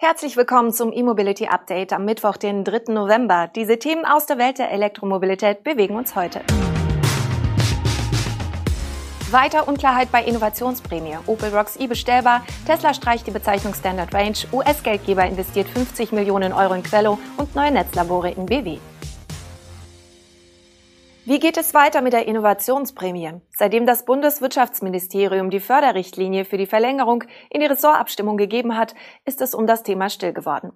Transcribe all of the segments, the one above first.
Herzlich willkommen zum E-Mobility Update am Mittwoch, den 3. November. Diese Themen aus der Welt der Elektromobilität bewegen uns heute. Weiter Unklarheit bei Innovationsprämie. Opel Rocks E bestellbar. Tesla streicht die Bezeichnung Standard Range. US-Geldgeber investiert 50 Millionen Euro in Quello und neue Netzlabore in BW. Wie geht es weiter mit der Innovationsprämie? Seitdem das Bundeswirtschaftsministerium die Förderrichtlinie für die Verlängerung in die Ressortabstimmung gegeben hat, ist es um das Thema still geworden.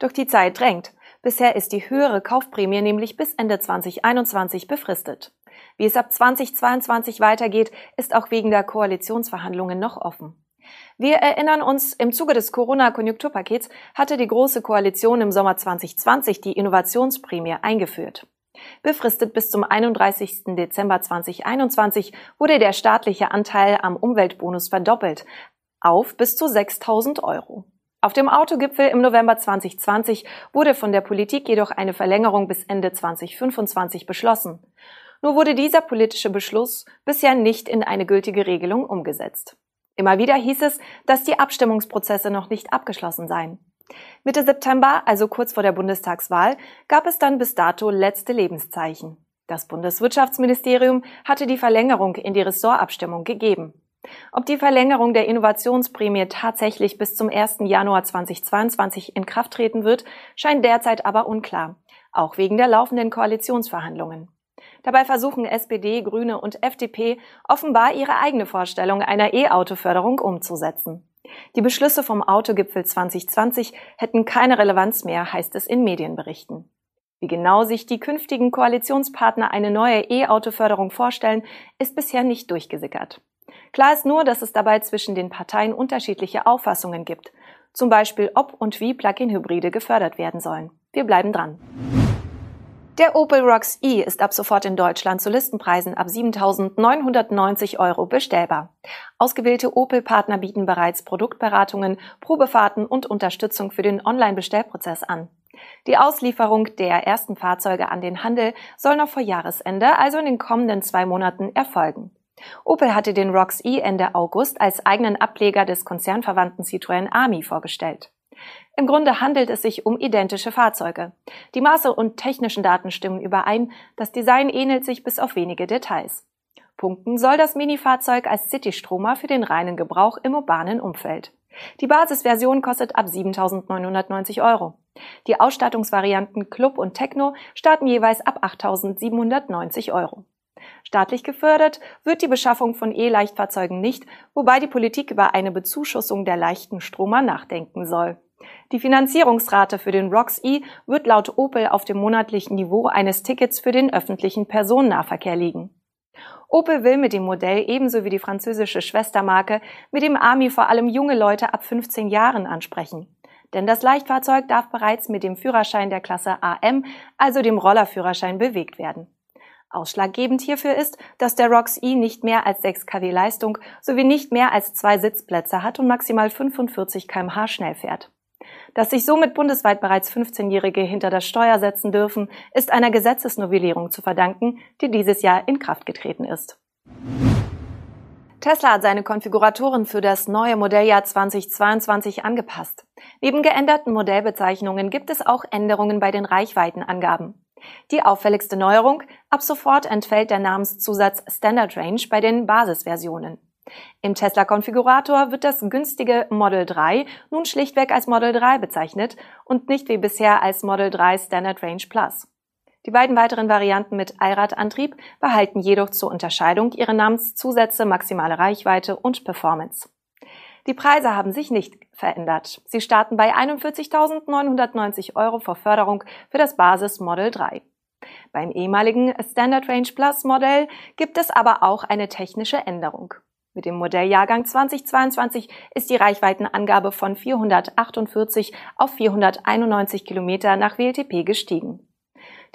Doch die Zeit drängt. Bisher ist die höhere Kaufprämie nämlich bis Ende 2021 befristet. Wie es ab 2022 weitergeht, ist auch wegen der Koalitionsverhandlungen noch offen. Wir erinnern uns, im Zuge des Corona-Konjunkturpakets hatte die Große Koalition im Sommer 2020 die Innovationsprämie eingeführt. Befristet bis zum 31. Dezember 2021 wurde der staatliche Anteil am Umweltbonus verdoppelt auf bis zu 6000 Euro. Auf dem Autogipfel im November 2020 wurde von der Politik jedoch eine Verlängerung bis Ende 2025 beschlossen. Nur wurde dieser politische Beschluss bisher nicht in eine gültige Regelung umgesetzt. Immer wieder hieß es, dass die Abstimmungsprozesse noch nicht abgeschlossen seien. Mitte September, also kurz vor der Bundestagswahl, gab es dann bis dato letzte Lebenszeichen. Das Bundeswirtschaftsministerium hatte die Verlängerung in die Ressortabstimmung gegeben. Ob die Verlängerung der Innovationsprämie tatsächlich bis zum 1. Januar 2022 in Kraft treten wird, scheint derzeit aber unklar, auch wegen der laufenden Koalitionsverhandlungen. Dabei versuchen SPD, Grüne und FDP offenbar ihre eigene Vorstellung einer E-Auto-Förderung umzusetzen. Die Beschlüsse vom Autogipfel 2020 hätten keine Relevanz mehr, heißt es in Medienberichten. Wie genau sich die künftigen Koalitionspartner eine neue E-Auto-Förderung vorstellen, ist bisher nicht durchgesickert. Klar ist nur, dass es dabei zwischen den Parteien unterschiedliche Auffassungen gibt, zum Beispiel ob und wie Plug-in-Hybride gefördert werden sollen. Wir bleiben dran. Der Opel Rocks E ist ab sofort in Deutschland zu Listenpreisen ab 7.990 Euro bestellbar. Ausgewählte Opel-Partner bieten bereits Produktberatungen, Probefahrten und Unterstützung für den Online-Bestellprozess an. Die Auslieferung der ersten Fahrzeuge an den Handel soll noch vor Jahresende, also in den kommenden zwei Monaten, erfolgen. Opel hatte den Rocks E Ende August als eigenen Ableger des konzernverwandten Citroën Ami vorgestellt. Im Grunde handelt es sich um identische Fahrzeuge. Die Maße und technischen Daten stimmen überein, das Design ähnelt sich bis auf wenige Details. Punkten soll das Mini-Fahrzeug als City-Stromer für den reinen Gebrauch im urbanen Umfeld. Die Basisversion kostet ab 7.990 Euro. Die Ausstattungsvarianten Club und Techno starten jeweils ab 8.790 Euro. Staatlich gefördert wird die Beschaffung von E-Leichtfahrzeugen nicht, wobei die Politik über eine Bezuschussung der leichten Stromer nachdenken soll. Die Finanzierungsrate für den ROX E wird laut Opel auf dem monatlichen Niveau eines Tickets für den öffentlichen Personennahverkehr liegen. Opel will mit dem Modell ebenso wie die französische Schwestermarke mit dem Ami vor allem junge Leute ab 15 Jahren ansprechen. Denn das Leichtfahrzeug darf bereits mit dem Führerschein der Klasse AM, also dem Rollerführerschein, bewegt werden. Ausschlaggebend hierfür ist, dass der ROX E nicht mehr als 6 kW Leistung sowie nicht mehr als zwei Sitzplätze hat und maximal 45 kmh schnell fährt. Dass sich somit bundesweit bereits 15-Jährige hinter das Steuer setzen dürfen, ist einer Gesetzesnovellierung zu verdanken, die dieses Jahr in Kraft getreten ist. Tesla hat seine Konfiguratoren für das neue Modelljahr 2022 angepasst. Neben geänderten Modellbezeichnungen gibt es auch Änderungen bei den Reichweitenangaben. Die auffälligste Neuerung, ab sofort entfällt der Namenszusatz Standard Range bei den Basisversionen. Im Tesla-Konfigurator wird das günstige Model 3 nun schlichtweg als Model 3 bezeichnet und nicht wie bisher als Model 3 Standard Range Plus. Die beiden weiteren Varianten mit Allradantrieb behalten jedoch zur Unterscheidung ihre Namenszusätze maximale Reichweite und Performance. Die Preise haben sich nicht verändert. Sie starten bei 41.990 Euro vor Förderung für das Basis Model 3. Beim ehemaligen Standard Range Plus Modell gibt es aber auch eine technische Änderung. Mit dem Modelljahrgang 2022 ist die Reichweitenangabe von 448 auf 491 Kilometer nach WLTP gestiegen.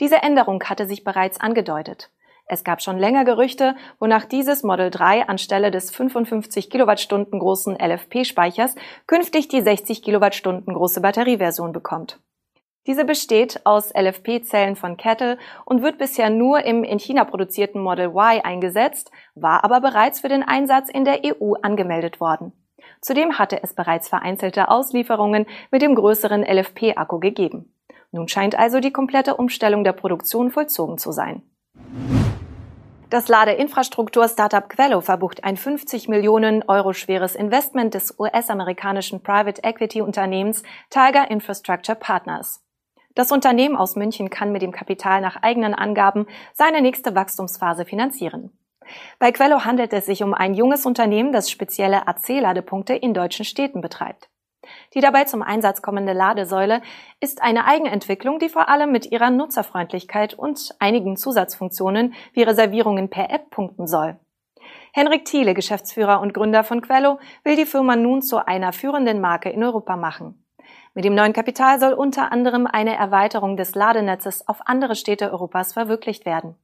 Diese Änderung hatte sich bereits angedeutet. Es gab schon länger Gerüchte, wonach dieses Model 3 anstelle des 55 Kilowattstunden großen LFP-Speichers künftig die 60 Kilowattstunden große Batterieversion bekommt. Diese besteht aus LFP-Zellen von Kettle und wird bisher nur im in China produzierten Model Y eingesetzt, war aber bereits für den Einsatz in der EU angemeldet worden. Zudem hatte es bereits vereinzelte Auslieferungen mit dem größeren LFP-Akku gegeben. Nun scheint also die komplette Umstellung der Produktion vollzogen zu sein. Das Ladeinfrastruktur-Startup Quello verbucht ein 50 Millionen Euro schweres Investment des US-amerikanischen Private Equity Unternehmens Tiger Infrastructure Partners. Das Unternehmen aus München kann mit dem Kapital nach eigenen Angaben seine nächste Wachstumsphase finanzieren. Bei Quello handelt es sich um ein junges Unternehmen, das spezielle AC-Ladepunkte in deutschen Städten betreibt. Die dabei zum Einsatz kommende Ladesäule ist eine Eigenentwicklung, die vor allem mit ihrer Nutzerfreundlichkeit und einigen Zusatzfunktionen wie Reservierungen per App punkten soll. Henrik Thiele, Geschäftsführer und Gründer von Quello, will die Firma nun zu einer führenden Marke in Europa machen. Mit dem neuen Kapital soll unter anderem eine Erweiterung des Ladenetzes auf andere Städte Europas verwirklicht werden.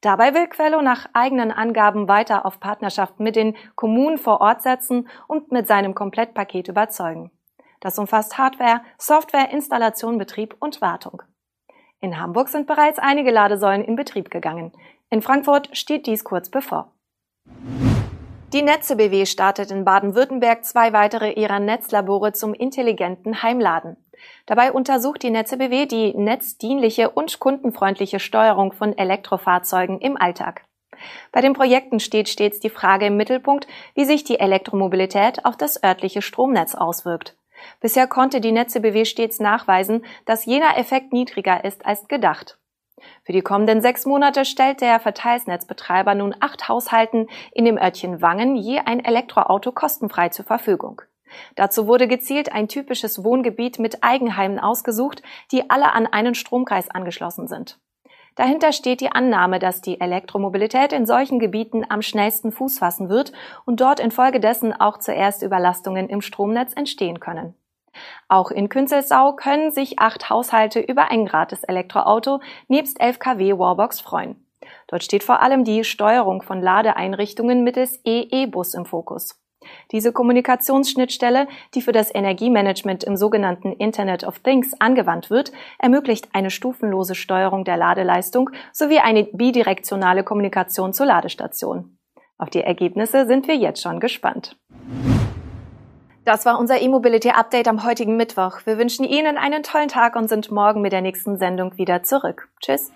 Dabei will Quello nach eigenen Angaben weiter auf Partnerschaft mit den Kommunen vor Ort setzen und mit seinem Komplettpaket überzeugen. Das umfasst Hardware, Software, Installation, Betrieb und Wartung. In Hamburg sind bereits einige Ladesäulen in Betrieb gegangen. In Frankfurt steht dies kurz bevor. Die Netze BW startet in Baden-Württemberg zwei weitere ihrer Netzlabore zum intelligenten Heimladen. Dabei untersucht die Netze BW die netzdienliche und kundenfreundliche Steuerung von Elektrofahrzeugen im Alltag. Bei den Projekten steht stets die Frage im Mittelpunkt, wie sich die Elektromobilität auf das örtliche Stromnetz auswirkt. Bisher konnte die Netze BW stets nachweisen, dass jener Effekt niedriger ist als gedacht. Für die kommenden sechs Monate stellt der Verteilsnetzbetreiber nun acht Haushalten in dem Örtchen Wangen je ein Elektroauto kostenfrei zur Verfügung. Dazu wurde gezielt ein typisches Wohngebiet mit Eigenheimen ausgesucht, die alle an einen Stromkreis angeschlossen sind. Dahinter steht die Annahme, dass die Elektromobilität in solchen Gebieten am schnellsten Fuß fassen wird und dort infolgedessen auch zuerst Überlastungen im Stromnetz entstehen können. Auch in Künzelsau können sich acht Haushalte über ein gratis Elektroauto nebst 11 kW Warbox freuen. Dort steht vor allem die Steuerung von Ladeeinrichtungen mittels EE-Bus im Fokus. Diese Kommunikationsschnittstelle, die für das Energiemanagement im sogenannten Internet of Things angewandt wird, ermöglicht eine stufenlose Steuerung der Ladeleistung sowie eine bidirektionale Kommunikation zur Ladestation. Auf die Ergebnisse sind wir jetzt schon gespannt. Das war unser E-Mobility Update am heutigen Mittwoch. Wir wünschen Ihnen einen tollen Tag und sind morgen mit der nächsten Sendung wieder zurück. Tschüss.